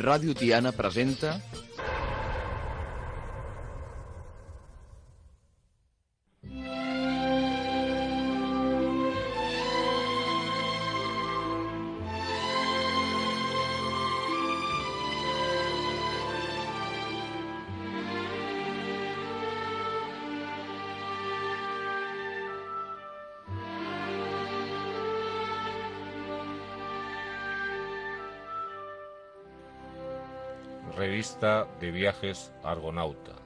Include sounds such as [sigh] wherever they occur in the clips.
Ràdio Tiana presenta Revista de Viajes Argonauta.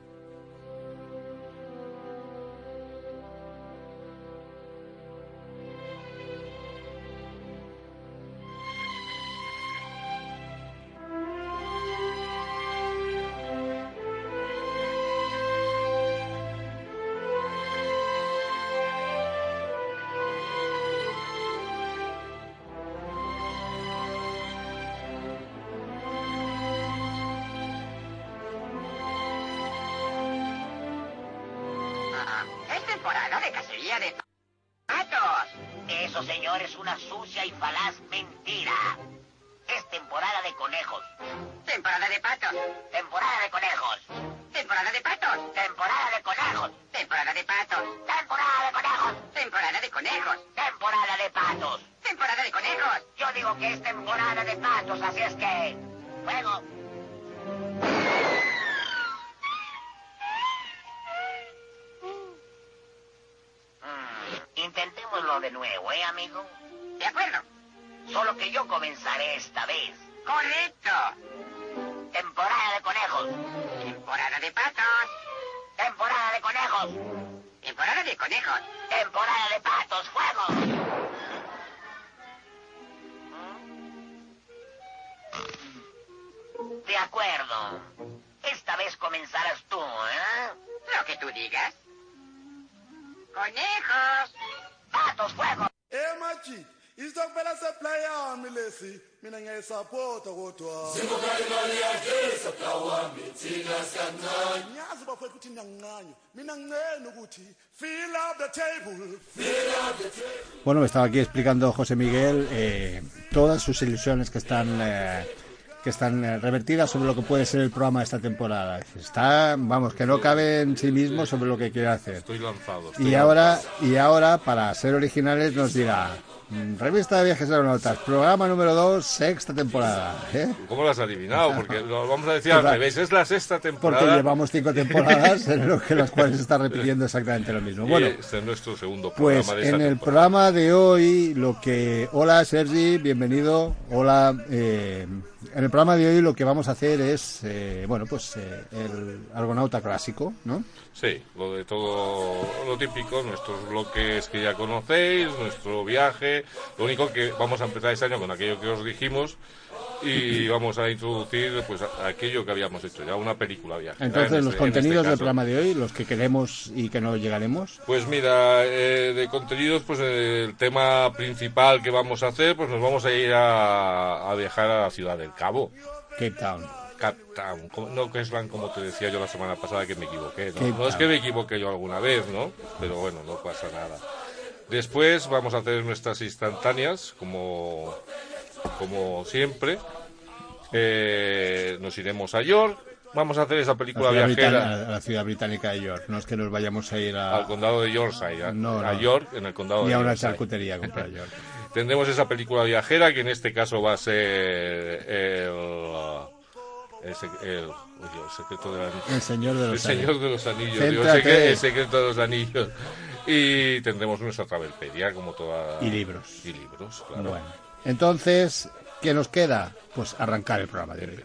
Patos. Temporada de conejos. Temporada de patos. Temporada de conejos. Temporada de patos. Temporada de conejos. Temporada de conejos. Temporada de patos. Temporada de conejos. Yo digo que es temporada de patos, así es que... Fuego. Mm, Intentémoslo de nuevo, ¿eh, amigo? De acuerdo. Solo que yo comenzaré esta vez. Correcto. Temporada de patos. Temporada de conejos. Temporada de conejos. Temporada de patos. ¡Fuego! De acuerdo. Esta vez comenzarás tú, ¿eh? Lo que tú digas. ¡Conejos! ¡Patos, fuego! Eh machi, lesi mina ngiyayisapota kodwa ngiyazi bafethu ukuthi niyanginqanya mina ngincene ukuthi fill up the table Bueno, me estaba aquí explicando José Miguel eh, todas sus ilusiones que están eh, que están eh, revertidas sobre lo que puede ser el programa de esta temporada. Está, vamos, que no cabe en sí mismo sobre lo que quiere hacer. Estoy lanzado. estoy Y ahora, y ahora, para ser originales, nos dirá Revista de Viajes Aeronautas, programa número 2, sexta temporada. ¿eh? ¿Cómo lo has adivinado? Porque lo vamos a decir al Pues revés. Es la sexta Porque temporada. llevamos cinco temporadas en lo que las cuales se está repitiendo exactamente lo mismo. [laughs] Bueno, este es nuestro segundo Pues programa de en el temporada. programa de hoy, lo que. Hola Sergi, bienvenido. Hola. eh, en el programa de hoy lo que vamos a hacer es, eh, bueno, pues eh, el Argonauta clásico, ¿no? Sí, lo de todo lo típico, nuestros bloques que ya conocéis, nuestro viaje. Lo único que vamos a empezar este año con aquello que os dijimos y vamos a introducir pues aquello que habíamos hecho ya, una película viaje. Entonces, En los este- en este contenidos del programa de hoy, los que queremos y que no llegaremos. Pues mira, eh, de contenidos, pues el tema principal que vamos a hacer, pues nos vamos a ir a, a viajar a la ciudad del Cabo. Cape Town. Cape Town, no Queensland como te decía yo la semana pasada que me equivoqué, ¿no? No es que me equivoqué yo alguna vez, ¿no? Pero bueno, no pasa nada. Después vamos a hacer nuestras instantáneas, como, como siempre. Eh, nos iremos a York. Vamos a hacer esa La película viajera británica, la ciudad británica de York. No es que nos vayamos a ir a, al condado de Yorkshire, a, No, a. York, en el condado ni de a una charcutería a comprar York. [laughs] Tendremos esa película viajera que en este caso va a ser el, el, el- el secreto de la- El Señor de el los Señor Anillos. de los Anillos, digo, el, el secreto de los anillos. Y tendremos nuestra travelpedia como toda Y libros. y libros, claro. Bueno, entonces, ¿qué nos queda? Pues arrancar el programa de hoy.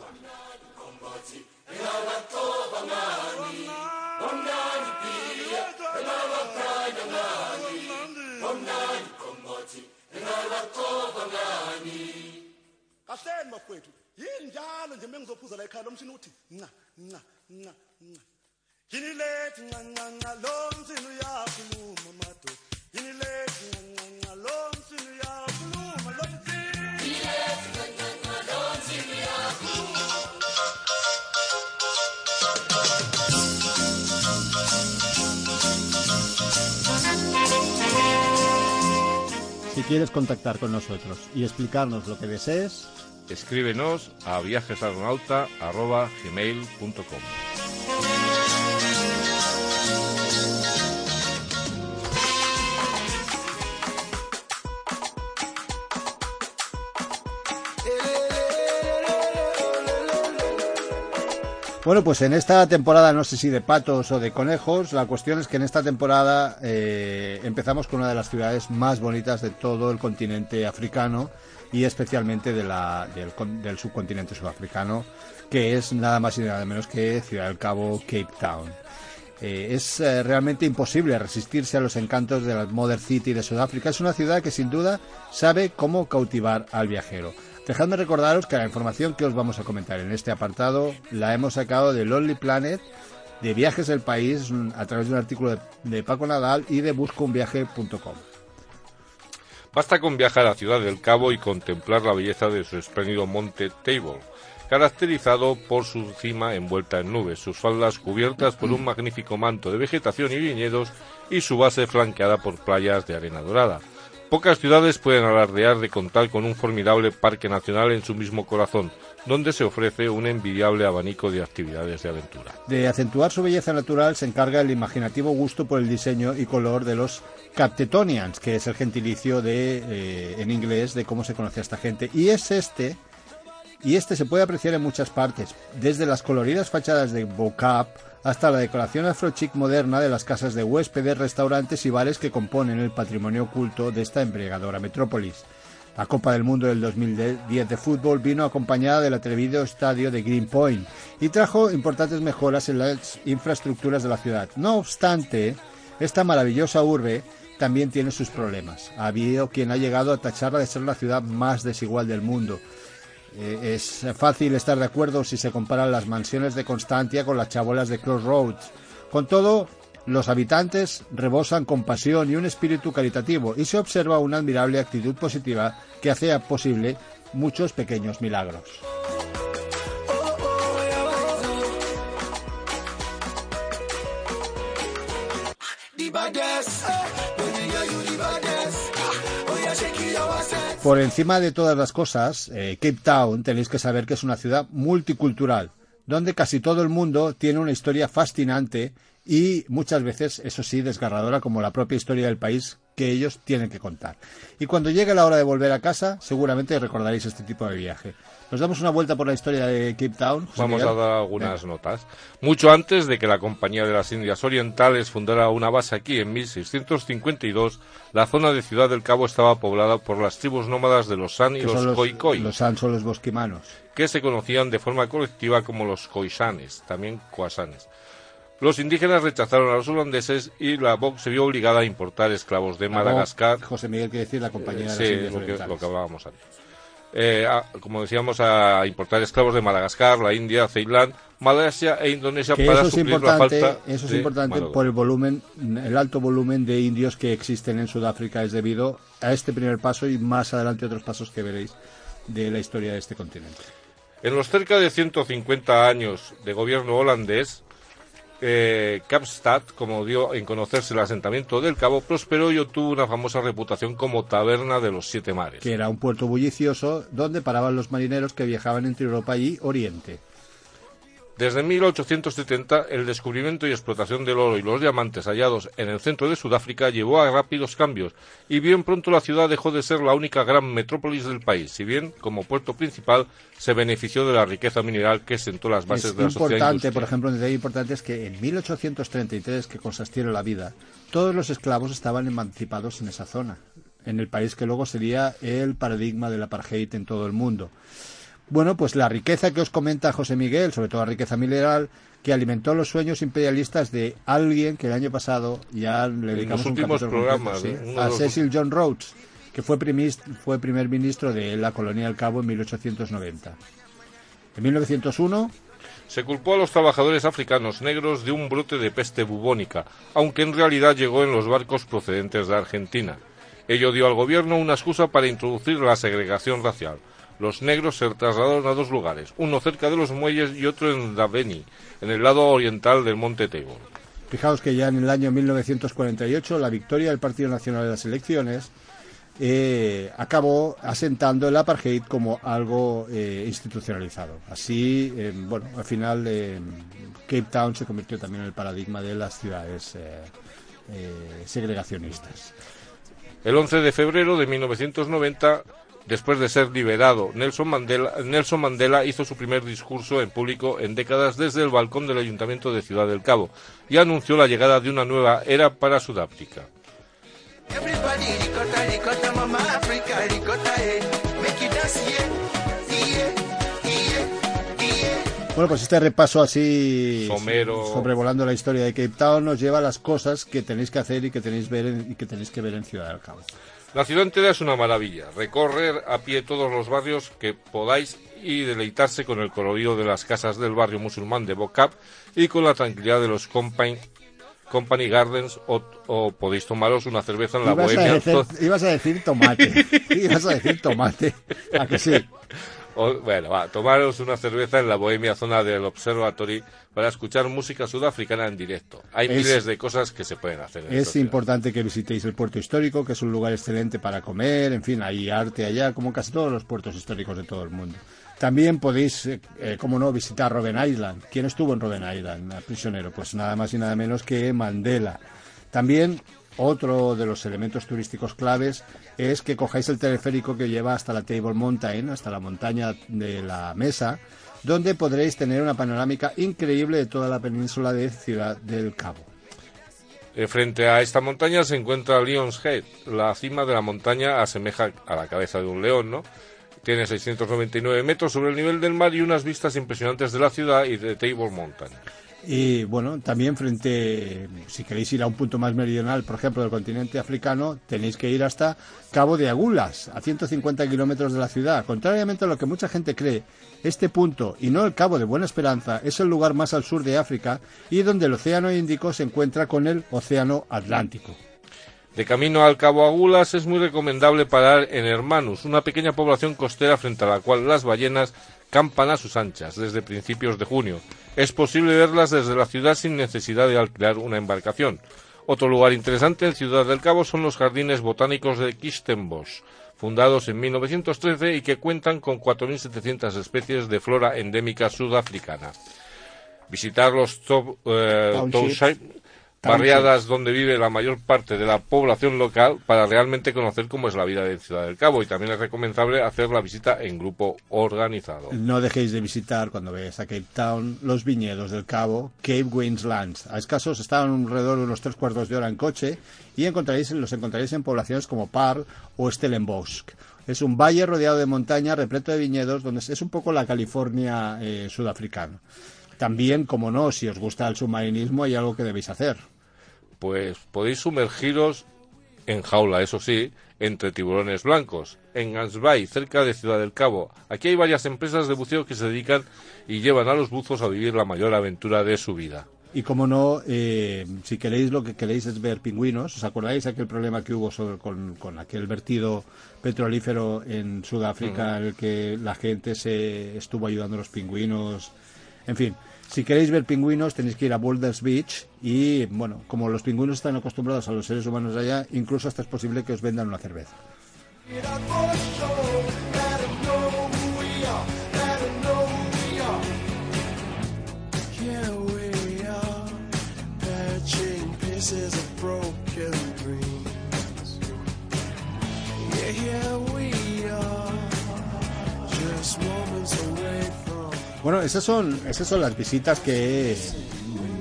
Si quieres contactar con nosotros y explicarnos lo que desees, Escríbenos a viajesargonauta.gmail.com Bueno, pues en esta temporada, no sé si de patos o de conejos, la cuestión es que en esta temporada eh, empezamos con una de las ciudades más bonitas de todo el continente africano y especialmente del subcontinente sudafricano, que es nada más y nada menos que Ciudad del Cabo, Cape Town. Eh, es eh, realmente imposible resistirse a los encantos de la Mother City de Sudáfrica. Es una ciudad que sin duda sabe cómo cautivar al viajero. Dejadme recordaros que la información que os vamos a comentar en este apartado la hemos sacado de Lonely Planet, de Viajes del País, a través de un artículo de, de Paco Nadal y de buscounviaje.com. Basta con viajar a Ciudad del Cabo y contemplar la belleza de su espléndido monte Table, caracterizado por su cima envuelta en nubes, sus faldas cubiertas por un magnífico manto de vegetación y viñedos y su base flanqueada por playas de arena dorada. Pocas ciudades pueden alardear de contar con un formidable parque nacional en su mismo corazón, donde se ofrece un envidiable abanico de actividades de aventura. De acentuar su belleza natural se encarga el imaginativo gusto por el diseño y color de los Captetonians, que es el gentilicio de, eh, en inglés de cómo se conoce a esta gente. Y es este, y este se puede apreciar en muchas partes, desde las coloridas fachadas de Bocap hasta la decoración afrochic moderna de las casas de huéspedes, restaurantes y bares que componen el patrimonio oculto de esta embriagadora metrópolis. La Copa del Mundo del 2010 de fútbol vino acompañada del atrevido estadio de Greenpoint y trajo importantes mejoras en las infraestructuras de la ciudad. No obstante, esta maravillosa urbe también tiene sus problemas. Ha habido quien ha llegado a tacharla de ser la ciudad más desigual del mundo. Eh, es fácil estar de acuerdo si se comparan las mansiones de Constantia con las chabolas de Crossroads. Con todo, los habitantes rebosan compasión y un espíritu caritativo y se observa una admirable actitud positiva que hace posible muchos pequeños milagros. Por encima de todas las cosas, eh, Cape Town tenéis que saber que es una ciudad multicultural, donde casi todo el mundo tiene una historia fascinante y muchas veces, eso sí, desgarradora como la propia historia del país que ellos tienen que contar. Y cuando llegue la hora de volver a casa, seguramente recordaréis este tipo de viaje. Nos damos una vuelta por la historia de Cape Town. José Vamos Miguel. a dar algunas notas. Mucho antes de que la Compañía de las Indias Orientales fundara una base aquí en 1652, la zona de Ciudad del Cabo estaba poblada por las tribus nómadas de los San y los, Khoikhoi, los San son los bosquimanos. que se conocían de forma colectiva como los Khoisanes, también Khoisanes. Los indígenas rechazaron a los holandeses y la BOC se vio obligada a importar esclavos de Madagascar, José Miguel quiere decir la compañía de Sí, las Indias lo que, lo que hablábamos antes. Eh, a- como decíamos, a importar esclavos de Madagascar, la India, Ceilán, Malasia e Indonesia Que para eso es suplir la falta eso es de importante por el volumen, el alto volumen de indios que existen en Sudáfrica es debido a este primer paso y más adelante otros pasos que veréis de la historia de este continente. En los cerca de 150 años de gobierno holandés, eh, Kapstad, como dio en conocerse el asentamiento del Cabo, prosperó y obtuvo una famosa reputación como taberna de los siete mares. que era un puerto bullicioso donde paraban los marineros que viajaban entre Europa y Oriente. Desde 1870, el descubrimiento y explotación del oro y los diamantes hallados en el centro de Sudáfrica llevó a rápidos cambios, y bien pronto la ciudad dejó de ser la única gran metrópolis del país, si bien, como puerto principal, se benefició de la riqueza mineral que sentó las bases es de la sociedad importante, por ejemplo, un detalle importante es que en 1833, que consistiera la vida, todos los esclavos estaban emancipados en esa zona, en el país que luego sería el paradigma del apartheid en todo el mundo. Bueno, pues la riqueza que os comenta José Miguel, sobre todo la riqueza mineral, que alimentó los sueños imperialistas de alguien que el año pasado ya le dedicamos un últimos capítulo programas, ¿eh? a los Cecil John Rhodes, que fue, fue primer ministro de la colonia del Cabo en 1890. En 1901 Se culpó a los trabajadores africanos negros de un brote de peste bubónica, aunque en realidad llegó en los barcos procedentes de Argentina. Ello dio al gobierno una excusa para introducir la segregación racial. Los negros se trasladaron a dos lugares, uno cerca de los muelles y otro en Daveni, en el lado oriental del monte Tabor. Fijaos que ya en el año 1948 la victoria del Partido Nacional en las elecciones eh, acabó asentando el apartheid como algo eh, institucionalizado. Así, eh, bueno, al final eh, Cape Town se convirtió también en el paradigma de las ciudades segregacionistas. El 11 de febrero de 1990, después de ser liberado, Nelson Mandela, Nelson Mandela hizo su primer discurso en público en décadas desde el balcón del Ayuntamiento de Ciudad del Cabo y anunció la llegada de una nueva era para Sudáfrica. Bueno, pues este repaso así Somero. sobrevolando la historia de Cape Town nos lleva a las cosas que tenéis que hacer y que tenéis ver en- y que tenéis que ver en Ciudad del Cabo. La ciudad entera es una maravilla. Recorrer a pie todos los barrios que podáis y deleitarse con el colorido de las casas del barrio musulmán de Bocap y con la tranquilidad de los Company, Company Gardens o, o podéis tomaros una cerveza en la Ibas a, bohemia. decir, ibas a decir tomate. [laughs] ibas a decir tomate. ¿A que sí? O- bueno, va, tomaros una cerveza en la bohemia zona del Observatory para escuchar música sudafricana en directo. Hay Es- miles de cosas que se pueden hacer. En Es importante que visitéis el puerto histórico, que es un lugar excelente para comer, en fin, hay arte allá, como casi todos los puertos históricos de todo el mundo. También podéis, eh, eh, como no, visitar Robben Island. ¿Quién estuvo en Robben Island, prisionero? Pues nada más y nada menos que Mandela. También otro de los elementos turísticos claves es que cojáis el teleférico que lleva hasta la Table Mountain, hasta la montaña de la Mesa, donde podréis tener una panorámica increíble de toda la península de Ciudad del Cabo. Eh, frente a esta montaña se encuentra Leon's Head. La cima de la montaña asemeja a la cabeza de un león, ¿no? Tiene 699 metros sobre el nivel del mar y unas vistas impresionantes de la ciudad y de Table Mountain. Y bueno, también frente, si queréis ir a un punto más meridional, por ejemplo, del continente africano, tenéis que ir hasta Cabo de Agulas, a 150 kilómetros de la ciudad. Contrariamente a lo que mucha gente cree, este punto, y no el Cabo de Buena Esperanza, es el lugar más al sur de África y donde el Océano Índico se encuentra con el Océano Atlántico. De camino al Cabo Agulas es muy recomendable parar en Hermanus, una pequeña población costera frente a la cual las ballenas campan a sus anchas desde principios de junio. Es posible verlas desde la ciudad sin necesidad de alquilar una embarcación. Otro lugar interesante en Ciudad del Cabo son los jardines botánicos de Kistenbosch, fundados en 1913 y que cuentan con 4.700 especies de flora endémica sudafricana. Visitar los top, eh, township- barriadas donde vive la mayor parte de la población local para realmente conocer cómo es la vida de Ciudad del Cabo y también es recomendable hacer la visita en grupo organizado. No dejéis de visitar cuando veáis a Cape Town los viñedos del Cabo, Cape Queenslands. A escasos están alrededor de unos tres cuartos de hora en coche y encontraréis, los encontraréis en poblaciones como Parl o Stellenbosch. Es un valle rodeado de montaña repleto de viñedos donde es un poco la California eh, sudafricana. También, como no, si os gusta el submarinismo hay algo que debéis hacer. Pues podéis sumergiros en jaula, eso sí, entre tiburones blancos, en Gansbay, cerca de Ciudad del Cabo. Aquí hay varias empresas de buceo que se dedican y llevan a los buzos a vivir la mayor aventura de su vida. Y como no, eh, si queréis lo que queréis es ver pingüinos, ¿os acordáis aquel problema que hubo sobre, con, con aquel vertido petrolífero en Sudáfrica en el que la gente se estuvo ayudando a los pingüinos? En fin, si queréis ver pingüinos tenéis que ir a Boulders Beach y, bueno, como los pingüinos están acostumbrados a los seres humanos allá, incluso hasta es posible que os vendan una cerveza. Bueno, esas son, esas son las visitas que,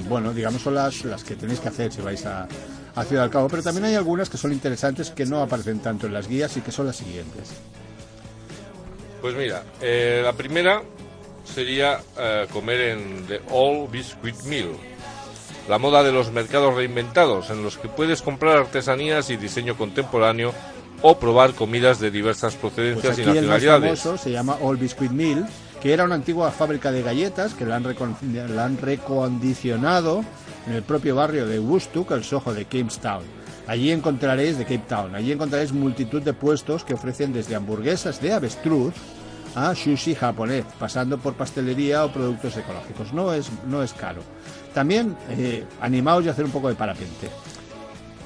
bueno, digamos son las, las que tenéis que hacer si vais a, a Ciudad del Cabo, pero también hay algunas que son interesantes que no aparecen tanto en las guías y que son las siguientes. Pues mira, eh, la primera sería eh, comer en The All Biscuit Mill, la moda de los mercados reinventados, en los que puedes comprar artesanías y diseño contemporáneo o probar comidas de diversas Pues procedencias y aquí el más nacionalidades. famoso se llama All Biscuit Mill que era una antigua fábrica de galletas que la han, la han recondicionado en el propio barrio de Woodstock, el Soho de Cape Town. Allí encontraréis de Cape Town, allí encontraréis multitud de puestos que ofrecen desde hamburguesas de avestruz a sushi japonés, pasando por pastelería o productos ecológicos. No es, no es caro. También eh, animaos y hacer un poco de parapente.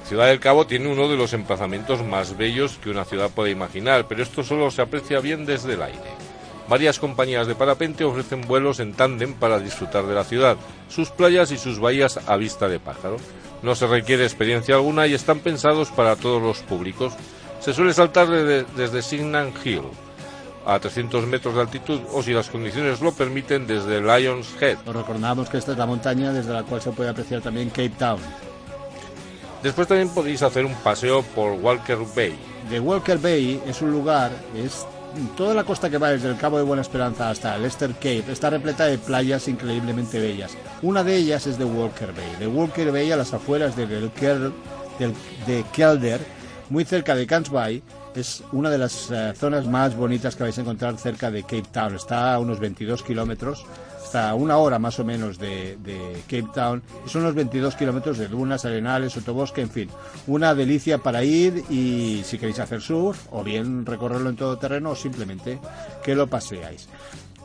Ciudad del Cabo tiene uno de los emplazamientos más bellos que una ciudad puede imaginar, pero esto solo se aprecia bien desde el aire. Varias compañías de parapente ofrecen vuelos en tándem para disfrutar de la ciudad, sus playas y sus bahías a vista de pájaro. No se requiere experiencia alguna y están pensados para todos los públicos. Se suele saltar de- desde Signan Hill a 300 metros de altitud o si las condiciones lo permiten desde Lions Head. Os recordamos que esta es la montaña desde la cual se puede apreciar también Cape Town. Después también podéis hacer un paseo por Walker Bay. The Walker Bay es un lugar, es toda la costa que va desde el Cabo de Buena Esperanza hasta Lester Cape está repleta de playas increíblemente bellas. Una de ellas es The Walker Bay. The Walker Bay a las afueras de, Ker- del- de Kelder, muy cerca de Cans Bay, es una de las eh, zonas más bonitas que vais a encontrar cerca de Cape Town. Está a unos 22 kilómetros, está a una hora más o menos de, de Cape Town y son unos 22 kilómetros de dunas, arenales, sotobosque, en fin. Una delicia para ir y si queréis hacer surf o bien recorrerlo en todo terreno o simplemente que lo paseáis.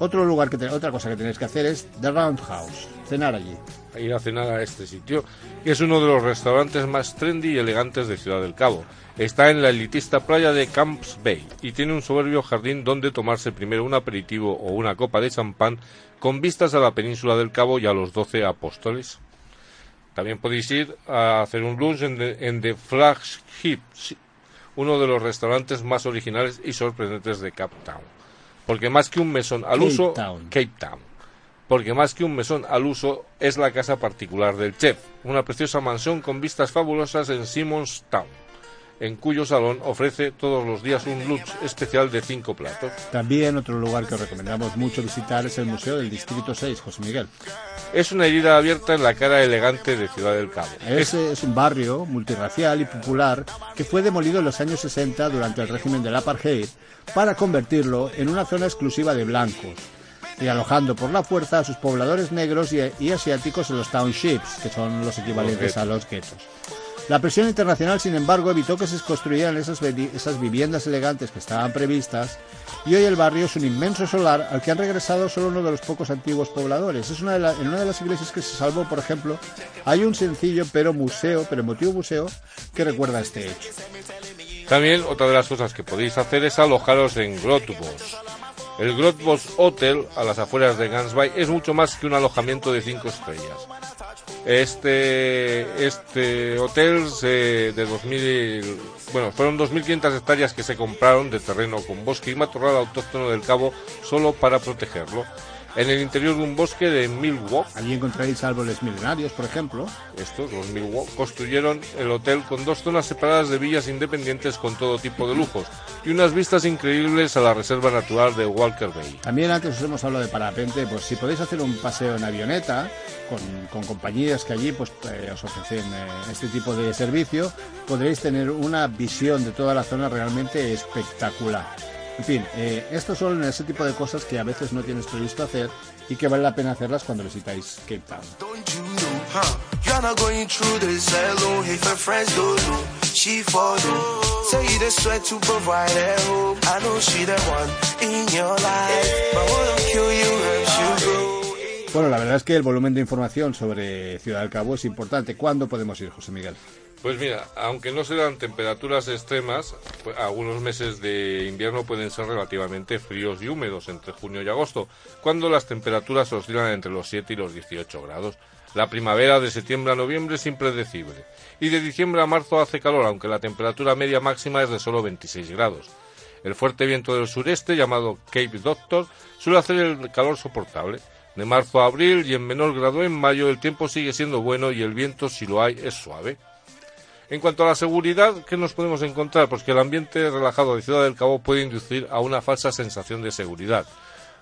Otro lugar que otra cosa que tenéis que hacer es The Roundhouse, cenar allí. ir a cenar a este sitio, que es uno de los restaurantes más trendy y elegantes de Ciudad del Cabo. Está en la elitista playa de Camps Bay y tiene un soberbio jardín donde tomarse primero un aperitivo o una copa de champán con vistas a la península del Cabo y a los doce apóstoles. También podéis ir a hacer un lunch en The, en The Flagship, uno de los restaurantes más originales y sorprendentes de Cape Town. Porque más que un mesón al Cape uso, Town. Cape Town. Porque más que un mesón al uso es la casa particular del chef, una preciosa mansión con vistas fabulosas en Simmons Town, en cuyo salón ofrece todos los días un lunch especial de cinco platos. También otro lugar que os recomendamos mucho visitar es el Museo del Distrito 6, José Miguel. Es una herida abierta en la cara elegante de Ciudad del Cabo. Ese es un barrio multirracial y popular que fue demolido en los años 60 durante el régimen del apartheid para convertirlo en una zona exclusiva de blancos y alojando por la fuerza a sus pobladores negros y, y asiáticos en los townships, que son los equivalentes a los guetos. La presión internacional, sin embargo, evitó que se construyeran esas, esas viviendas elegantes que estaban previstas y hoy el barrio es un inmenso solar al que han regresado solo uno de los pocos antiguos pobladores. Es una de la- en una de las iglesias que se salvó, por ejemplo, hay un sencillo pero museo, pero emotivo museo que recuerda este hecho. También otra de las cosas que podéis hacer es alojaros en Grotbos. El Grotbos Hotel, a las afueras de Gansby, es mucho más que un alojamiento de cinco estrellas. Este, este hotel se, de 2000, bueno, fueron 2.500 hectáreas que se compraron de terreno con bosque y matorral autóctono del Cabo solo para protegerlo. En el interior de un bosque de Milwaukee, Allí encontraréis árboles milenarios, por ejemplo. estos, los Milwaukee, construyeron el hotel con dos zonas separadas de villas independientes con todo tipo de lujos y unas vistas increíbles a la reserva natural de Walker Bay. También antes os hemos hablado de parapente, pues si podéis hacer un paseo en avioneta con, con compañías que allí pues eh, os ofrecen eh, este tipo de servicio, podréis tener una visión de toda la zona realmente espectacular. En fin, eh, estos son ese tipo de cosas que a veces no tienes previsto hacer y que vale la pena hacerlas cuando visitáis Cape Town. Bueno, la verdad es que el volumen de información sobre Ciudad del Cabo es importante. ¿Cuándo podemos ir, José Miguel? Pues mira, aunque no se dan temperaturas extremas, pues, algunos meses de invierno pueden ser relativamente fríos y húmedos entre junio y agosto, cuando las temperaturas oscilan entre los 7 y los 18 grados. La primavera de septiembre a noviembre es impredecible y de diciembre a marzo hace calor, aunque la temperatura media máxima es de solo 26 grados. El fuerte viento del sureste, llamado Cape Doctor, suele hacer el calor soportable. De marzo a abril y en menor grado en mayo el tiempo sigue siendo bueno y el viento, si lo hay, es suave. En cuanto a la seguridad, ¿qué nos podemos encontrar? Pues que el ambiente relajado de Ciudad del Cabo puede inducir a una falsa sensación de seguridad.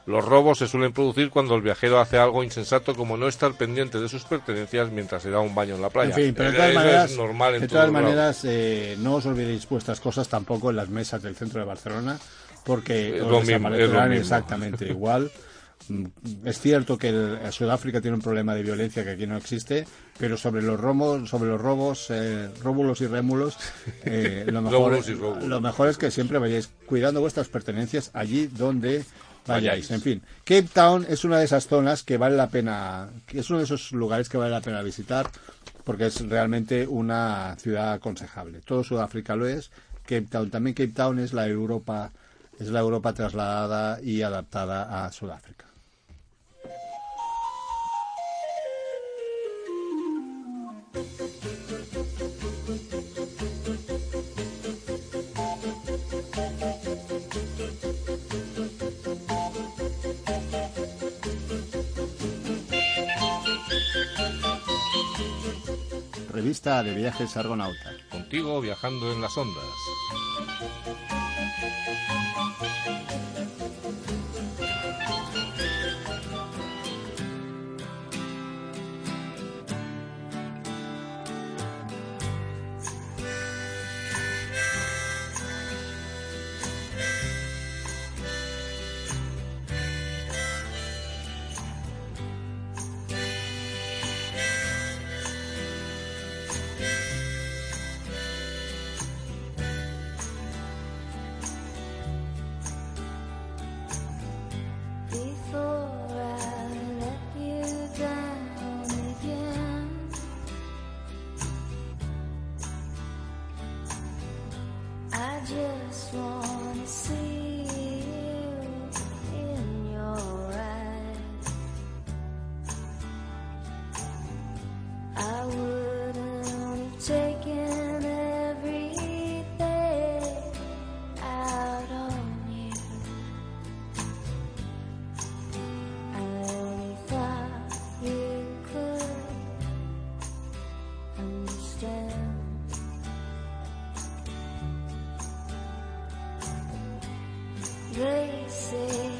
Los robos se suelen producir cuando el viajero hace algo insensato como no estar pendiente de sus pertenencias mientras se da un baño en la playa. En fin, pero de Eso todas es maneras, normal en de todas maneras eh, no os olvidéis vuestras cosas tampoco en las mesas del centro de Barcelona, porque Es os lo mismo, es lo mismo. exactamente [laughs] igual. Mm, Es cierto que el- Sudáfrica tiene un problema de violencia que aquí no existe, pero sobre los robos, sobre los robos, eh, róbulos y rémulos, eh, [laughs] lo, mejor, y lo mejor es que siempre vayáis cuidando vuestras pertenencias allí donde vayáis. En fin, Cape Town es una de esas zonas que vale la pena, es uno de esos lugares que vale la pena visitar porque es realmente una ciudad aconsejable. Todo Sudáfrica lo es, Cape Town también. Cape Town es la Europa, es la Europa trasladada y adaptada a Sudáfrica. Revista de viajes Argonauta. Contigo viajando en las ondas. Say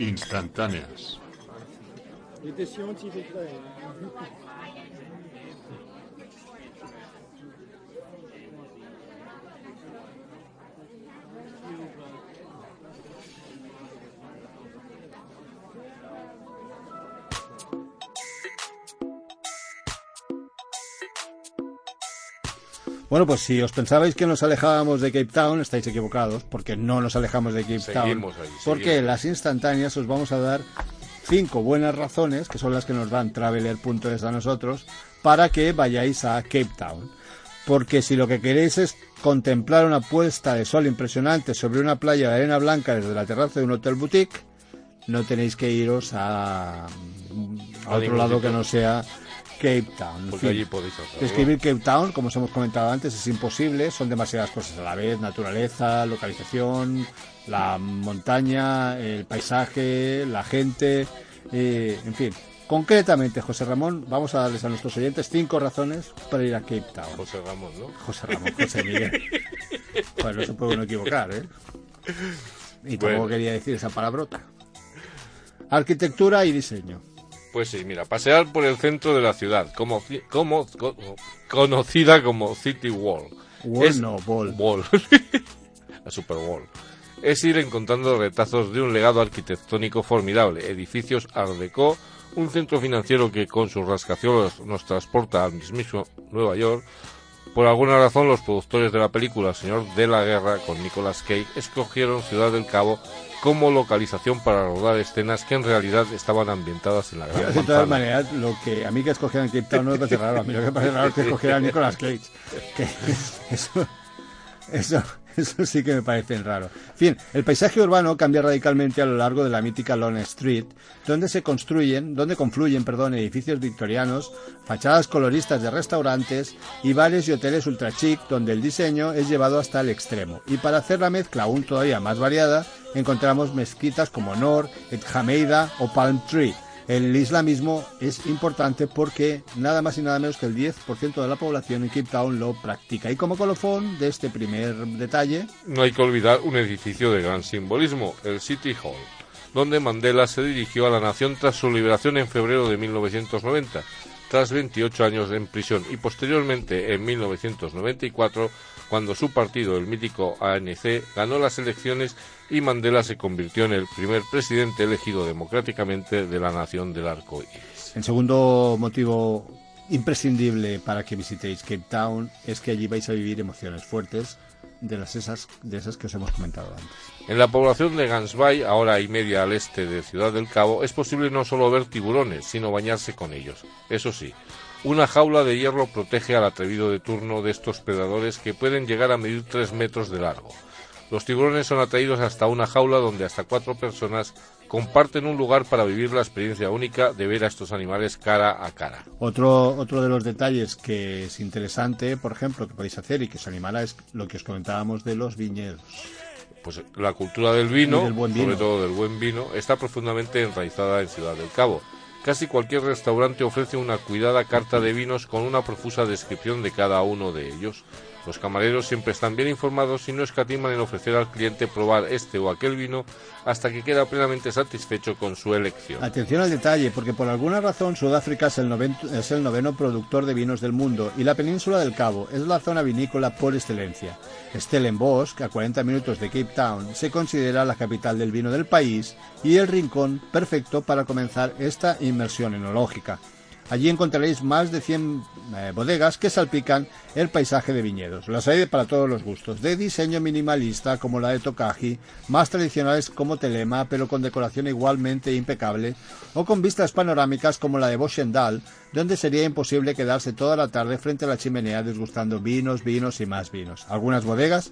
instantáneas. Bueno, pues si os pensabais que nos alejábamos de Cape Town, estáis equivocados, porque no nos alejamos de Cape Seguimos Town. ahí, porque seguimos. las instantáneas os vamos a dar cinco buenas razones, que son las que nos dan Traveler.es a nosotros, para que vayáis a Cape Town. Porque si lo que queréis es contemplar una puesta de sol impresionante sobre una playa de arena blanca desde la terraza de un hotel boutique, no tenéis que iros a, a otro lado que no sea Cape Town. En Porque fin. allí podéis hacerlo. Describir Cape Town, como os hemos comentado antes, es imposible. Son demasiadas cosas a la vez. Naturaleza, localización, la montaña, el paisaje, la gente, eh, en fin. Concretamente, José Ramón, vamos a darles a nuestros oyentes cinco razones para ir a Cape Town. José Ramón, ¿no? José Ramón, José Miguel. [laughs] Pues no se puede uno equivocar, ¿eh? Y tampoco Bueno. quería decir esa palabrota. Arquitectura y diseño. Pues sí, mira, pasear por el centro de la ciudad, como, como co- conocida como City Wall. Wall Es- no, Ball. Wall. [laughs] la Super Wall. Es ir encontrando retazos de un legado arquitectónico formidable, edificios Art Deco, un centro financiero que con sus rascacielos nos transporta al mismísimo Nueva York. Por alguna razón, los productores de la película Señor de la Guerra con Nicolas Cage escogieron Ciudad del Cabo como localización para rodar escenas que en realidad estaban ambientadas en la Gran De todas maneras, lo que a mí que escogieran Cape Town no me parece raro. A mí lo que me parece raro es que escogieran Nicolas Cage. Que [laughs] eso, eso, [laughs] eso sí que me parece raro. En fin, el paisaje urbano cambia radicalmente a lo largo de la mítica Lone Street, donde se construyen, donde confluyen, perdón, edificios victorianos, fachadas coloristas de restaurantes y bares y hoteles ultra chic, donde el diseño es llevado hasta el extremo. Y para hacer la mezcla aún todavía más variada, encontramos mezquitas como Nor, Et Hameida o Palm Tree. El islamismo es importante porque nada más y nada menos que el 10% de la población en Cape Town lo practica. Y como colofón de este primer detalle, No hay que olvidar un edificio de gran simbolismo, el City Hall, donde Mandela se dirigió a la nación tras su liberación en febrero de 1990, tras 28 años en prisión y posteriormente en 1994, cuando su partido, el mítico ANC, ganó las elecciones y Mandela se convirtió en el primer presidente elegido democráticamente de la nación del arco iris. el segundo motivo imprescindible para que visitéis Cape Town es que allí vais a vivir emociones fuertes de las esas de esas que os hemos comentado antes. En la población de Gansby, a hora y media al este de Ciudad del Cabo, es posible no solo ver tiburones, sino bañarse con ellos. Eso sí, una jaula de hierro protege al atrevido de turno de estos predadores que pueden llegar a medir 3 metros de largo. Los tiburones son atraídos hasta una jaula donde hasta cuatro personas comparten un lugar para vivir la experiencia única de ver a estos animales cara a cara. Otro, otro de los detalles que es interesante, por ejemplo, que podéis hacer y que os animará es lo que os comentábamos de los viñedos. Pues la cultura del vino, Y del buen vino. sobre todo del buen vino, está profundamente enraizada en Ciudad del Cabo. Casi cualquier restaurante ofrece una cuidada carta de vinos con una profusa descripción de cada uno de ellos. Los camareros siempre están bien informados y no escatiman en ofrecer al cliente probar este o aquel vino hasta que queda plenamente satisfecho con su elección. Atención al detalle, porque por alguna razón Sudáfrica es el, noveno productor de vinos del mundo y la península del Cabo es la zona vinícola por excelencia. Stellenbosch, a 40 minutos de Cape Town, se considera la capital del vino del país y el rincón perfecto para comenzar esta inmersión enológica. Allí encontraréis más de 100 eh, bodegas que salpican el paisaje de viñedos. Las hay para todos los gustos, de diseño minimalista como la de Tokaji, más tradicionales como Telema, pero con decoración igualmente impecable, o con vistas panorámicas como la de Boschendal, donde sería imposible quedarse toda la tarde frente a la chimenea disgustando vinos, vinos y más vinos. Algunas bodegas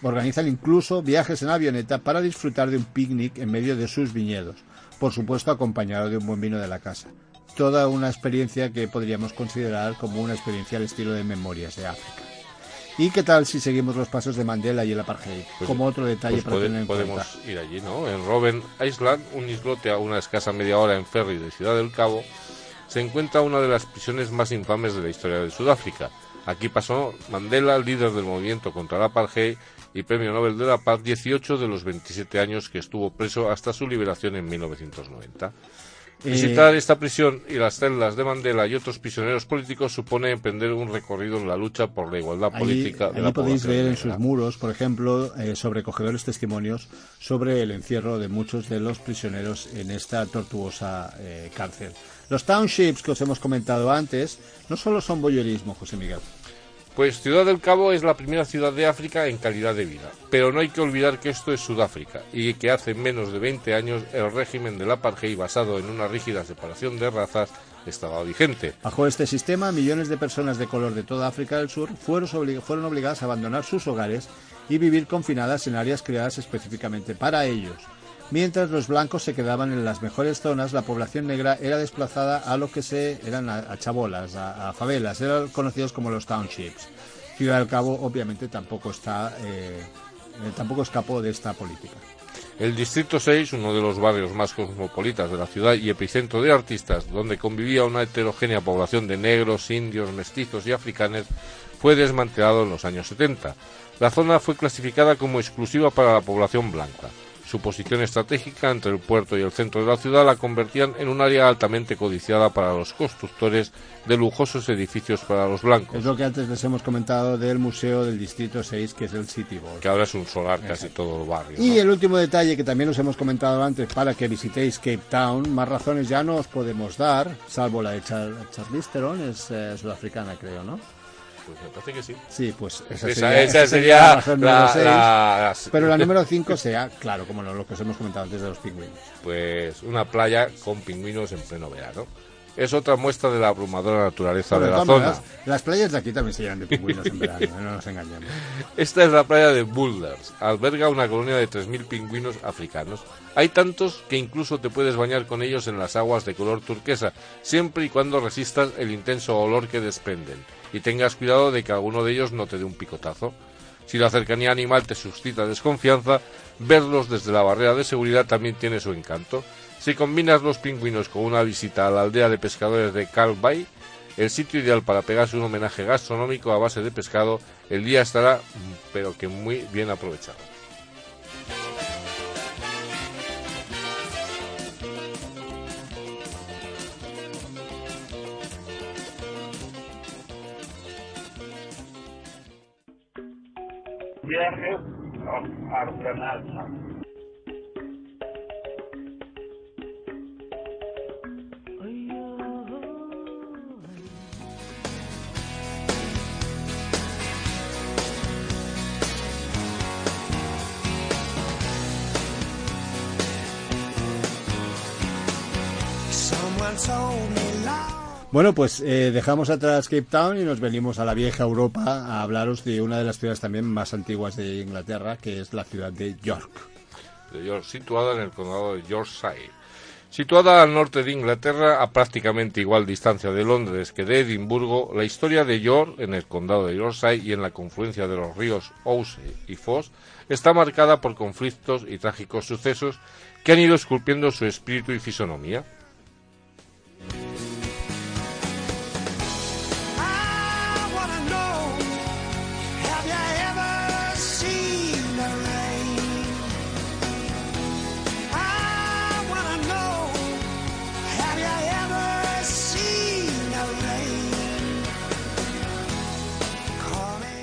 organizan incluso viajes en avioneta para disfrutar de un picnic en medio de sus viñedos, por supuesto acompañado de un buen vino de la casa toda una experiencia que podríamos considerar como una experiencia al estilo de Memorias de África. ¿Y qué tal si seguimos los pasos de Mandela y el apartheid? Pues- como otro detalle Pues para pode- tener en podemos cuenta. ir allí, ¿no? En Robben Island, un islote a una escasa media hora en ferry de Ciudad del Cabo, se encuentra una de las prisiones más infames de la historia de Sudáfrica. Aquí pasó Mandela, líder del movimiento contra el apartheid, y Premio Nobel de la Paz 18 de los 27 años que estuvo preso hasta su liberación en 1990. Eh, Visitar esta prisión y las celdas de Mandela y otros prisioneros políticos supone emprender un recorrido en la lucha por la igualdad Allí, política de allí la podéis ver en sus muros, por ejemplo, eh, sobrecogedores testimonios sobre el encierro de muchos de los prisioneros en esta tortuosa eh, cárcel. Los townships que os hemos comentado antes no solo son boyerismo, José Miguel. Pues Ciudad del Cabo es la primera ciudad de África en calidad de vida. Pero no hay que olvidar que esto es Sudáfrica y que hace menos de 20 años el régimen del apartheid basado en una rígida separación de razas estaba vigente. Bajo este sistema, millones de personas de color de toda África del Sur fueron, fueron obligadas a abandonar sus hogares y vivir confinadas en áreas creadas específicamente para ellos. Mientras los blancos se quedaban en las mejores zonas, la población negra era desplazada a lo que se eran a, chabolas, a, a favelas, eran conocidos como los townships. Ciudad del Cabo, obviamente, tampoco está, eh, eh, tampoco escapó de esta política. El Distrito 6, uno de los barrios más cosmopolitas de la ciudad y epicentro de artistas, donde convivía una heterogénea población de negros, indios, mestizos y africanos, fue desmantelado en los años 70. La zona fue clasificada como exclusiva para la población blanca. Su posición estratégica entre el puerto y el centro de la ciudad la convertían en un área altamente codiciada para los constructores de lujosos edificios para los blancos, Es lo que antes les hemos comentado del Museo del Distrito 6, que es el City Board. que ahora es un solar casi todo el barrio. ¿no? Y el último detalle que también os hemos comentado antes para que visitéis Cape Town, más razones ya no os podemos dar, salvo la de Char Charlize Theron, es eh, sudafricana creo, ¿no? Pues me parece que sí. Sí, pues esa, Esa, sería, esa esa sería la Pero la número [laughs] 5 sea, claro, como no, lo que os hemos comentado antes de los pingüinos. pues una playa con pingüinos en pleno verano. Es otra muestra de la abrumadora naturaleza Bueno, de la zona. las playas de aquí también se llenan de pingüinos en verano, ¿eh? no nos engañemos. [laughs] Esta es la playa de Boulders. Alberga una colonia de 3.000 pingüinos africanos. Hay tantos que incluso te puedes bañar con ellos en las aguas de color turquesa, siempre y cuando resistas el intenso olor que desprenden. Y tengas cuidado de que alguno de ellos no te dé un picotazo. Si la cercanía animal te suscita desconfianza, verlos desde la barrera de seguridad también tiene su encanto. Si combinas los pingüinos con una visita a la aldea de pescadores de Carl Bay, el sitio ideal para pegarse un homenaje gastronómico a base de pescado, el día estará, mm, pero que muy bien aprovechado. Viajes artesanales. Someone Bueno, pues eh, dejamos atrás Cape Town y nos venimos a la vieja Europa a hablaros de una de las ciudades también más antiguas de Inglaterra, que es la ciudad de York. de York, situada en el condado de Yorkshire. Situada al norte de Inglaterra, a prácticamente igual distancia de Londres que de Edimburgo, la historia de York, en el condado de Yorkshire y en la confluencia de los ríos Ouse y Foss, está marcada por conflictos y trágicos sucesos que han ido esculpiendo su espíritu y fisonomía.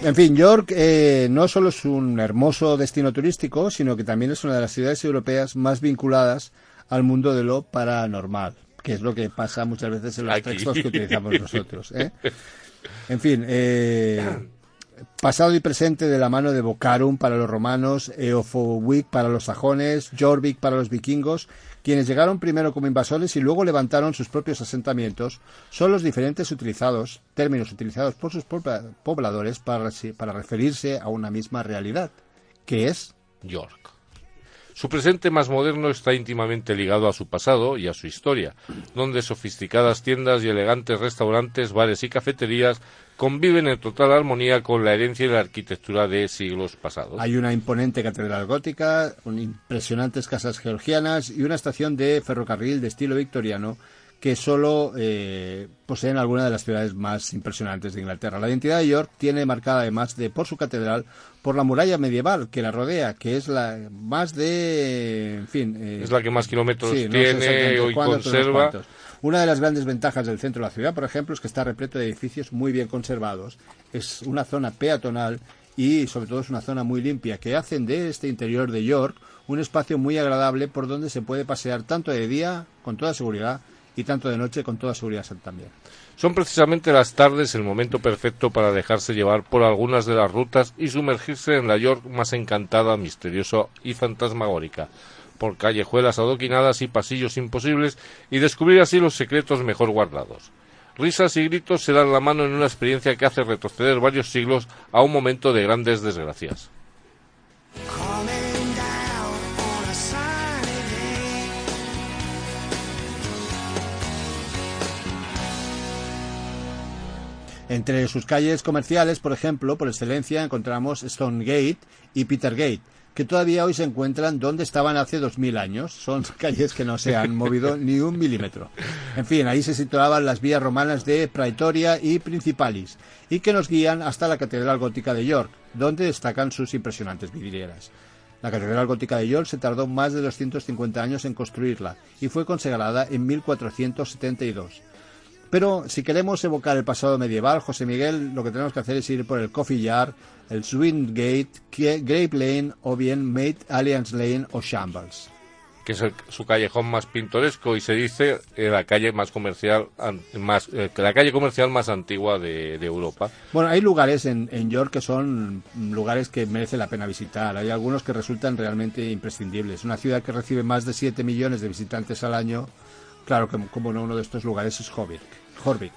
En fin, York eh, no solo es un hermoso destino turístico, sino que también es una de las ciudades europeas más vinculadas al mundo de lo paranormal, que es lo que pasa muchas veces en los Aquí. textos que utilizamos [laughs] nosotros. ¿eh? En fin, eh, pasado y presente de la mano de Bocarum para los romanos, Eofowic para los sajones, Jorvik para los vikingos, quienes llegaron primero como invasores y luego levantaron sus propios asentamientos, son los diferentes utilizados, términos utilizados por sus pobla- pobladores para, para referirse a una misma realidad, que es York. Su presente más moderno está íntimamente ligado a su pasado y a su historia, donde sofisticadas tiendas y elegantes restaurantes, bares y cafeterías conviven en total armonía con la herencia y la arquitectura de siglos pasados. Hay una imponente catedral gótica, impresionantes casas georgianas y una estación de ferrocarril de estilo victoriano que solo eh, poseen algunas de las ciudades más impresionantes de Inglaterra. La identidad de York tiene marcada además de por su catedral, por la muralla medieval que la rodea, que es la más de, en fin, eh, Es la que más kilómetros sí, no sé tiene cuántos, unos conserva. Una de las grandes ventajas del centro de la ciudad, por ejemplo, es que está repleto de edificios muy bien conservados. Es una zona peatonal y sobre todo es una zona muy limpia que hacen de este interior de York un espacio muy agradable por donde se puede pasear tanto de día con toda seguridad y tanto de noche con toda seguridad también. Son precisamente las tardes el momento perfecto para dejarse llevar por algunas de las rutas y sumergirse en la York más encantada, misteriosa y fantasmagórica, por callejuelas adoquinadas y pasillos imposibles y descubrir así los secretos mejor guardados. Risas y gritos se dan la mano en una experiencia que hace retroceder varios siglos a un momento de grandes desgracias. Entre sus calles comerciales, por ejemplo, por excelencia encontramos Stonegate y Petergate, que todavía hoy se encuentran donde estaban hace dos mil años. Son [laughs] calles que no se han movido ni un milímetro. En fin, ahí se situaban las vías romanas de Praetoria y Principalis, y que nos guían hasta la Catedral Gótica de York, donde destacan sus impresionantes vidrieras. La Catedral Gótica de York se tardó más de 250 años en construirla y fue consagrada en 1472. Pero si queremos evocar el pasado medieval, José Miguel, lo que tenemos que hacer es ir por el Coffee Yard, el Swing Gate, Grape Lane o bien Mate Alliance Lane o Shambles. que es el- su callejón más pintoresco y se dice eh, la calle más comercial más eh, la calle comercial más antigua de, de Europa. Bueno, hay lugares en, en York que son lugares que merece la pena visitar. Hay algunos que resultan realmente imprescindibles. Una ciudad que recibe más de 7 millones de visitantes al año, claro que como no uno de estos lugares es Jorvik. Jorvik.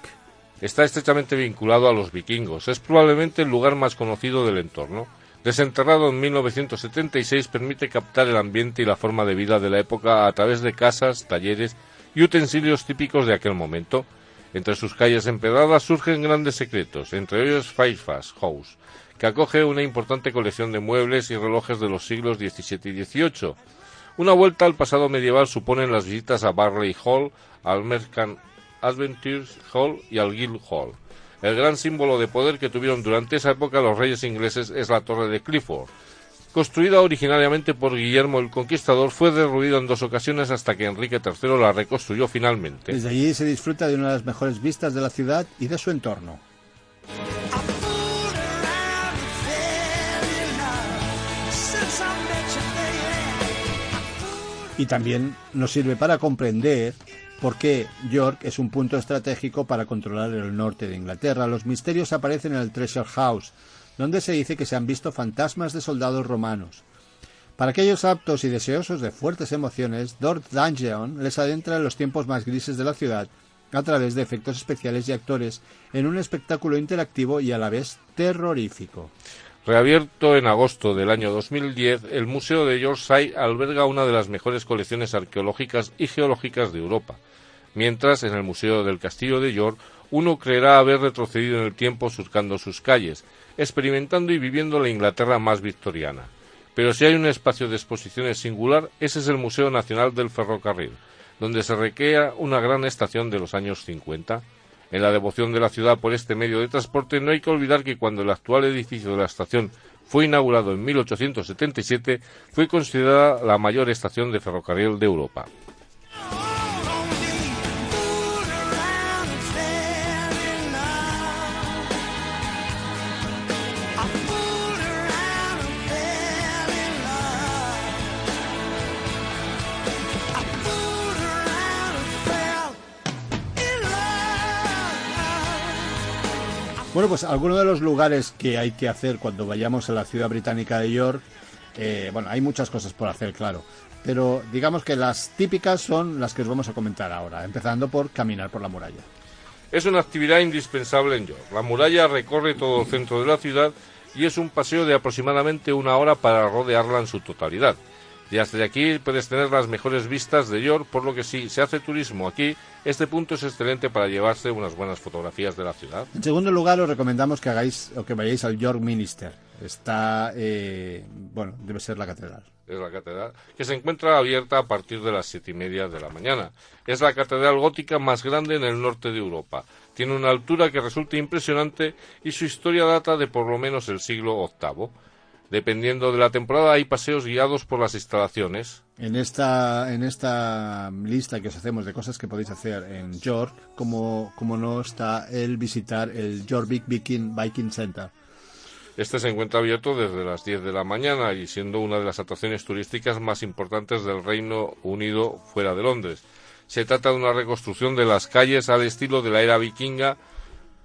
Está estrechamente vinculado a los vikingos. Es probablemente el lugar más conocido del entorno. Desenterrado en 1976 permite captar el ambiente y la forma de vida de la época a través de casas, talleres y utensilios típicos de aquel momento. Entre sus calles empedradas surgen grandes secretos, entre ellos Fairfax House, que acoge una importante colección de muebles y relojes de los siglos XVII y XVIII. Una vuelta al pasado medieval suponen las visitas a Barley Hall, al Merchant Adventures Hall y al Guild Hall. El gran símbolo de poder que tuvieron durante esa época los reyes ingleses es la Torre de Clifford. Construida originariamente por Guillermo el Conquistador, fue derruida en dos ocasiones hasta que Enrique III la reconstruyó finalmente. Desde allí se disfruta de una de las mejores vistas de la ciudad y de su entorno. Y también nos sirve para comprender por qué York es un punto estratégico para controlar el norte de Inglaterra. Los misterios aparecen en el Treasure House, donde se dice que se han visto fantasmas de soldados romanos. Para aquellos aptos y deseosos de fuertes emociones, Dort Dungeon les adentra en los tiempos más grises de la ciudad a través de efectos especiales y actores en un espectáculo interactivo y a la vez terrorífico. Reabierto en agosto del año 2010, el Museo de Yorkshire alberga una de las mejores colecciones arqueológicas y geológicas de Europa. Mientras, en el Museo del Castillo de York, uno creerá haber retrocedido en el tiempo surcando sus calles, experimentando y viviendo la Inglaterra más victoriana. Pero si hay un espacio de exposiciones singular, ese es el Museo Nacional del Ferrocarril, donde se recrea una gran estación de los años 50. En la devoción de la ciudad por este medio de transporte no hay que olvidar que cuando el actual edificio de la estación fue inaugurado en 1877, fue considerada la mayor estación de ferrocarril de Europa. Bueno, pues algunos de los lugares que hay que hacer cuando vayamos a la ciudad británica de York, eh, bueno, hay muchas cosas por hacer, claro, pero digamos que las típicas son las que os vamos a comentar ahora, empezando por caminar por la muralla. Es una actividad indispensable en York. La muralla recorre todo el centro de la ciudad y es un paseo de aproximadamente una hora para rodearla en su totalidad. Y desde aquí puedes tener las mejores vistas de York, por lo que si se hace turismo aquí, este punto es excelente para llevarse unas buenas fotografías de la ciudad. En segundo lugar, os recomendamos que hagáis o que vayáis al York Minster. Está, eh, bueno, debe ser la catedral. es la catedral, que se encuentra abierta a partir de las siete y media de la mañana. Es la catedral gótica más grande en el norte de Europa. Tiene una altura que resulta impresionante y su historia data de por lo menos el siglo VIII. Dependiendo de la temporada hay paseos guiados por las instalaciones. En esta, en esta lista que os hacemos de cosas que podéis hacer en York, como, como no está el visitar el York Big Viking, Viking Center. Este se encuentra abierto desde las 10 de la mañana y siendo una de las atracciones turísticas más importantes del Reino Unido fuera de Londres. Se trata de una reconstrucción de las calles al estilo de la era vikinga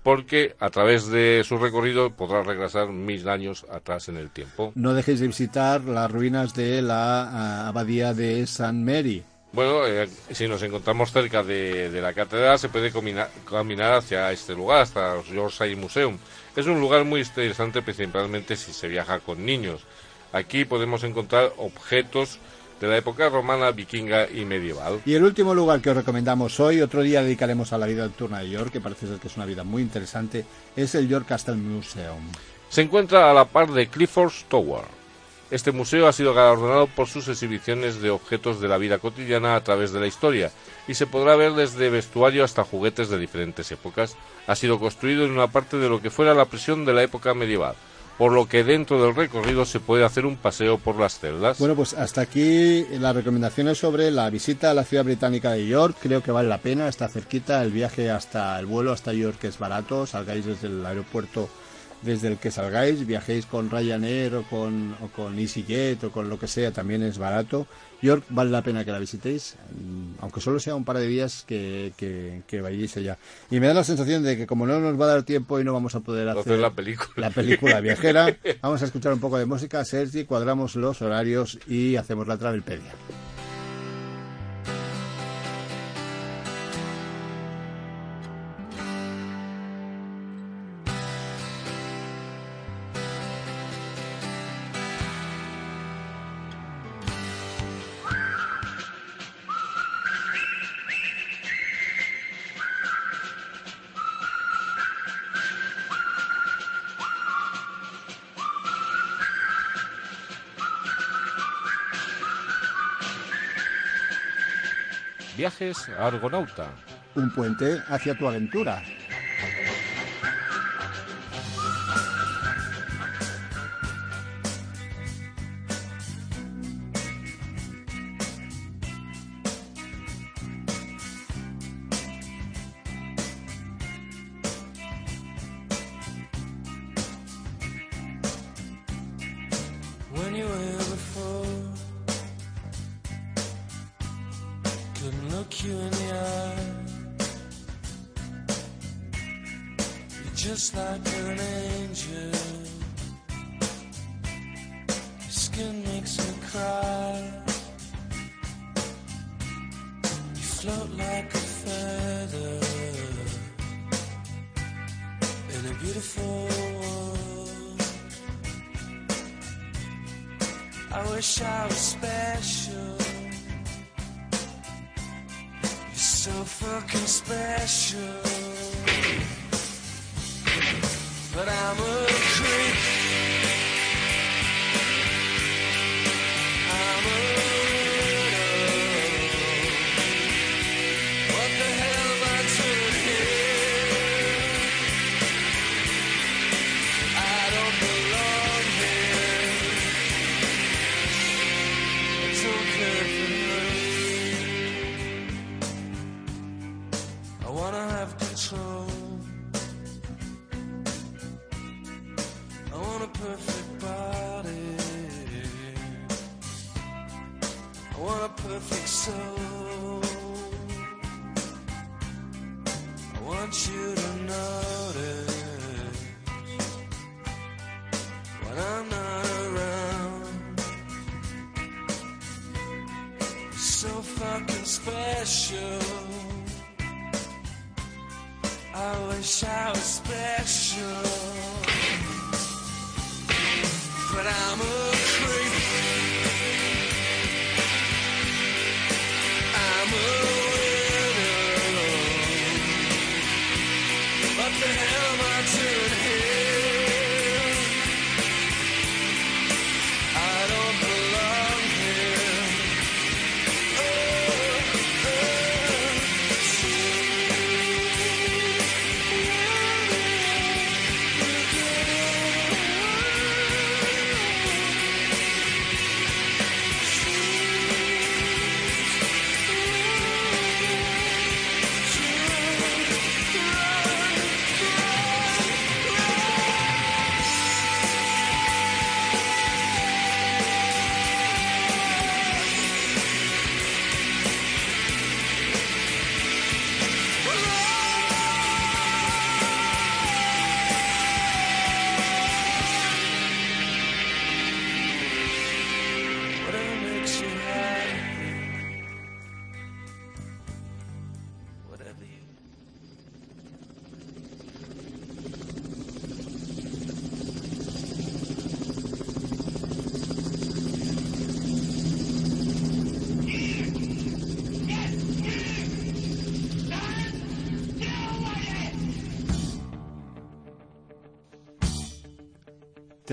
porque a través de su recorrido podrá regresar mil años atrás en el tiempo. No dejéis de visitar las ruinas de la ah, abadía de St. Mary. Bueno, eh, si nos encontramos cerca de, de la catedral se puede comina- caminar hacia este lugar, hasta el Yorkshire Museum. Es un lugar muy interesante principalmente si se viaja con niños. Aquí podemos encontrar objetos de la época romana, vikinga y medieval. Y el último lugar que os recomendamos hoy, otro día dedicaremos a la vida nocturna de York, que parece ser que es una vida muy interesante, es el York Castle Museum. Se encuentra a la par de Clifford's Tower. Este museo ha sido galardonado por sus exhibiciones de objetos de la vida cotidiana a través de la historia y se podrá ver desde vestuario hasta juguetes de diferentes épocas. Ha sido construido en una parte de lo que fuera la prisión de la época medieval, por lo que dentro del recorrido se puede hacer un paseo por las celdas. Bueno, pues hasta aquí las recomendaciones sobre la visita a la ciudad británica de York. Creo que vale la pena, está cerquita, el viaje hasta el vuelo hasta York es barato, salgáis desde el aeropuerto desde el que salgáis, viajéis con Ryanair o con, o con EasyJet o con lo que sea, también es barato. York vale la pena que la visitéis, mm, aunque solo sea un par de días que, que, que vayáis allá. Y me da la sensación de que como no nos va a dar tiempo y no vamos a poder hacer Hacer la película. la película viajera, [laughs] vamos a escuchar un poco de música, Sergi, cuadramos los horarios y hacemos la Travelpedia. Viajes a Argonauta. Un puente hacia tu aventura.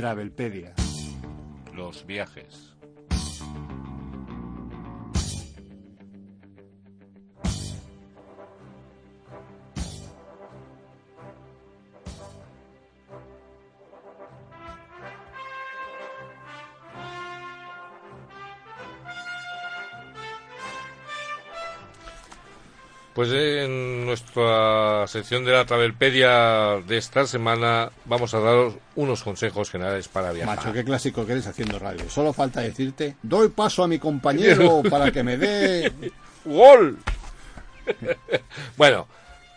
Travelpedia. Los viajes. Pues nuestra sección de la Travelpedia de esta semana vamos a daros unos consejos generales para viajar. Macho, qué clásico que eres haciendo radio. Solo falta decirte, doy paso a mi compañero [laughs] para que me dé... ¡Gol! [laughs] bueno,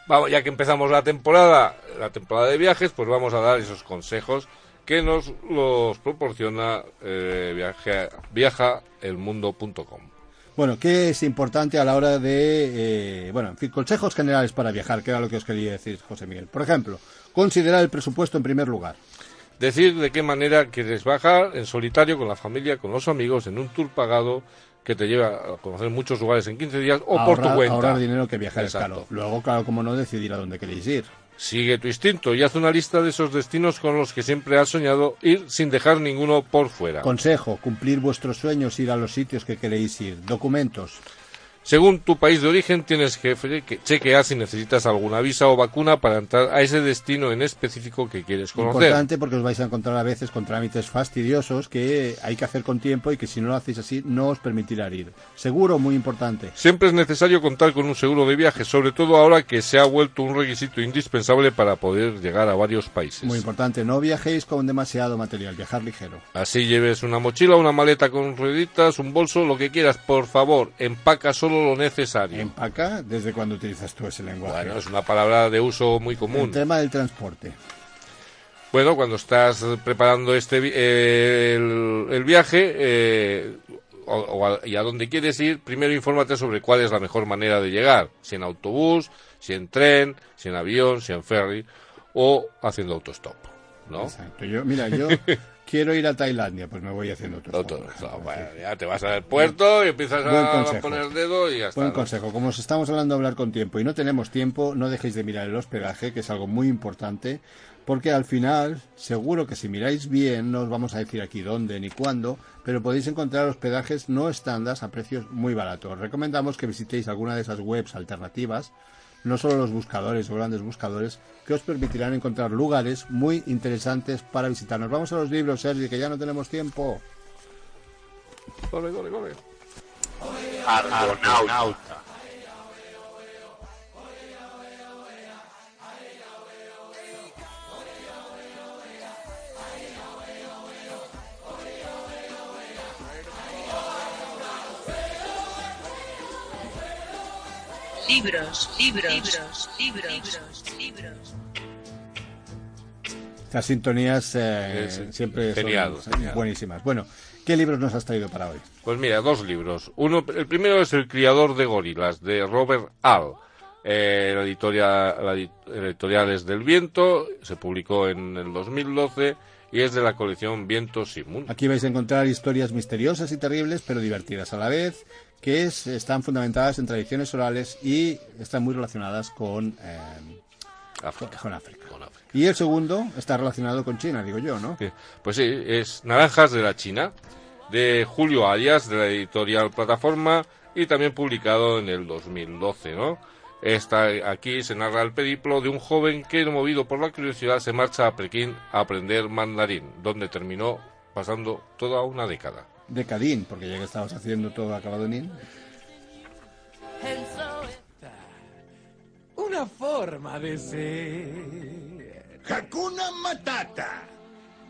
vamos, ya que empezamos la temporada, la temporada de viajes, pues vamos a dar esos consejos que nos los proporciona eh, viaje- viajaelmundo.com. Bueno, ¿qué es importante a la hora de... eh, bueno, en fin, consejos generales para viajar, que era lo que os quería decir, José Miguel. Por ejemplo, considerar el presupuesto en primer lugar. Decir de qué manera quieres bajar en solitario, con la familia, con los amigos, en un tour pagado que te lleva a conocer muchos lugares en 15 días o por tu cuenta. ahorrar dinero que viajar Exacto. es caro. Luego, claro, como no decidir a dónde queréis ir. Sigue tu instinto y haz una lista de esos destinos con los que siempre has soñado ir sin dejar ninguno por fuera. Consejo, cumplir vuestros sueños, ir a los sitios que queréis ir. Documentos. Según tu país de origen, tienes que chequear si necesitas alguna visa o vacuna para entrar a ese destino en específico que quieres conocer. Importante porque os vais a encontrar a veces con trámites fastidiosos que hay que hacer con tiempo y que si no lo hacéis así no os permitirá ir. Seguro, muy importante. Siempre es necesario contar con un seguro de viaje, sobre todo ahora que se ha vuelto un requisito indispensable para poder llegar a varios países. Muy importante, no viajéis con demasiado material, viajar ligero. Así lleves una mochila, una maleta con rueditas, un bolso, lo que quieras, por favor, empaca solo lo necesario. Empaca, ¿desde cuándo utilizas tú ese lenguaje? Bueno, es una palabra de uso muy El común. tema del transporte. Bueno, cuando estás preparando este eh, el, el viaje eh, o, o a- y a dónde quieres ir, primero infórmate sobre cuál es la mejor manera de llegar. Si en autobús, si en tren, si en avión, si en ferry o haciendo autostop. ¿no? Exacto. Yo, mira, yo [laughs] quiero ir a Tailandia, pues me voy haciendo otro. Auto- no, bueno, ya te vas al puerto y empiezas a poner el dedo y ya está. Buen consejo. Como os estamos hablando de hablar con tiempo y no tenemos tiempo, no dejéis de mirar el hospedaje, que es algo muy importante, porque al final, seguro que si miráis bien, no os vamos a decir aquí dónde ni cuándo, pero podéis encontrar hospedajes no estándar a precios muy baratos. Os recomendamos que visitéis alguna de esas webs alternativas, no solo los buscadores o grandes buscadores, que os permitirán encontrar lugares muy interesantes para visitarnos. Vamos a los libros, Sergi, que ya no tenemos tiempo. Corre, corre, corre. Argonauta. Libros, libros, libros, libros, libros. Las sintonías eh, Es siempre genial, son genial. buenísimas. Bueno, ¿qué libros nos has traído para hoy? Pues mira, dos libros. Uno, el primero es El criador de gorilas, de Robert All. Eh, la, editorial, la editorial es del Viento, se publicó en el 2012 y es de la colección Viento Simun. Aquí vais a encontrar historias misteriosas y terribles, pero divertidas a la vez, que es- están fundamentadas en tradiciones orales y están muy relacionadas con, eh, África. con África. Con África. Y el segundo está relacionado con China, digo yo, ¿no? Pues sí, es Naranjas de la China, de Julio Arias, de la editorial Plataforma, y también publicado en el 2012, ¿no? Esta, aquí se narra el periplo de un joven que, movido por la curiosidad, se marcha a Pekín a aprender mandarín, donde terminó pasando toda una década. De Cadín, porque ya que estabas haciendo todo acabado en in. Una forma de ser. Hakuna Matata.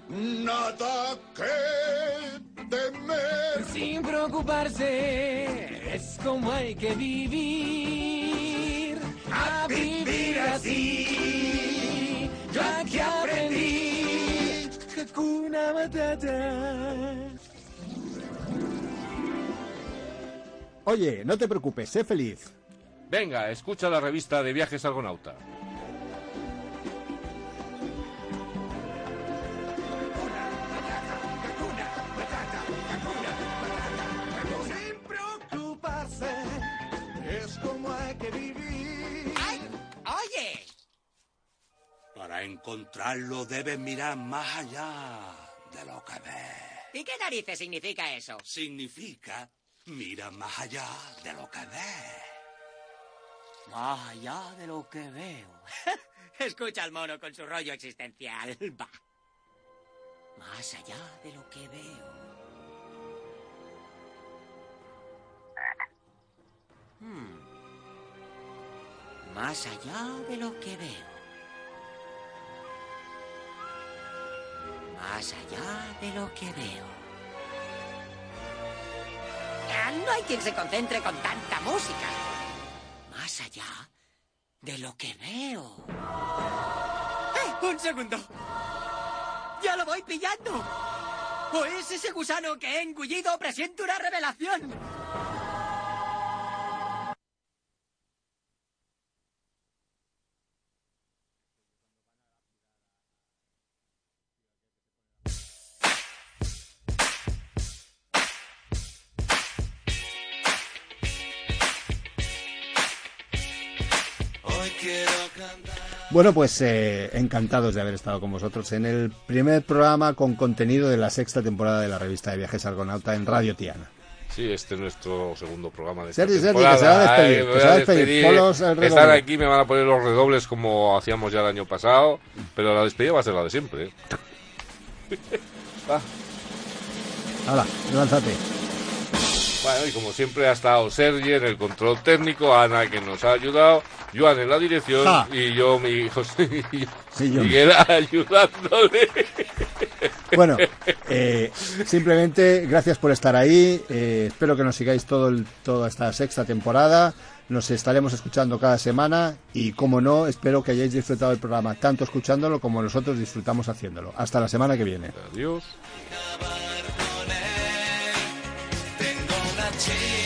Nada que temer. Sin preocuparse, es como hay que vivir. A vivir así. Yo aquí aprendí. Hakuna Matata. Oye, no te preocupes, sé feliz. Venga, escucha la revista de Viajes Argonauta. Sin preocuparse. Es como hay que vivir. Oye, Para encontrarlo debes mirar más allá. de lo que ve. ¿Y qué narices significa eso? Significa mira más allá de lo que ve. Más allá de lo que veo. [laughs] Escucha al mono con su rollo existencial. [laughs] Va. Más allá de lo que veo. Hmm. Más allá de lo que veo. Más allá de lo que veo. No hay quien se concentre con tanta música. Más allá de lo que veo. ¡Eh! ¡Un segundo! ¡Ya lo voy pillando! ¿O es ese gusano que he engullido? ¡Presiento una revelación! Bueno, pues eh, encantados de haber estado con vosotros en el primer programa con contenido de la sexta temporada de la revista de viajes Argonauta en Radio Tiana. Sí, este es nuestro segundo programa de esta Sergi, Sergi, temporada. que se va a despedir, Ay, que se va a despedir. despedir. Están aquí, me van a poner los redobles como hacíamos ya el año pasado, pero la despedida va a ser la de siempre. ¿eh? Va. Hala, lánzate. Bueno, y como siempre ha estado Sergi en el control técnico, Ana que nos ha ayudado, Joan en la dirección Ja. y yo, mi José [laughs] y Sí, yo. Miguel ayudándole. Bueno, [laughs] eh, simplemente gracias por estar ahí. eh, espero que nos sigáis todo el- toda esta sexta temporada. Nos estaremos escuchando cada semana y, como no, espero que hayáis disfrutado del programa tanto escuchándolo como nosotros disfrutamos haciéndolo. Hasta la semana que viene. Adiós. take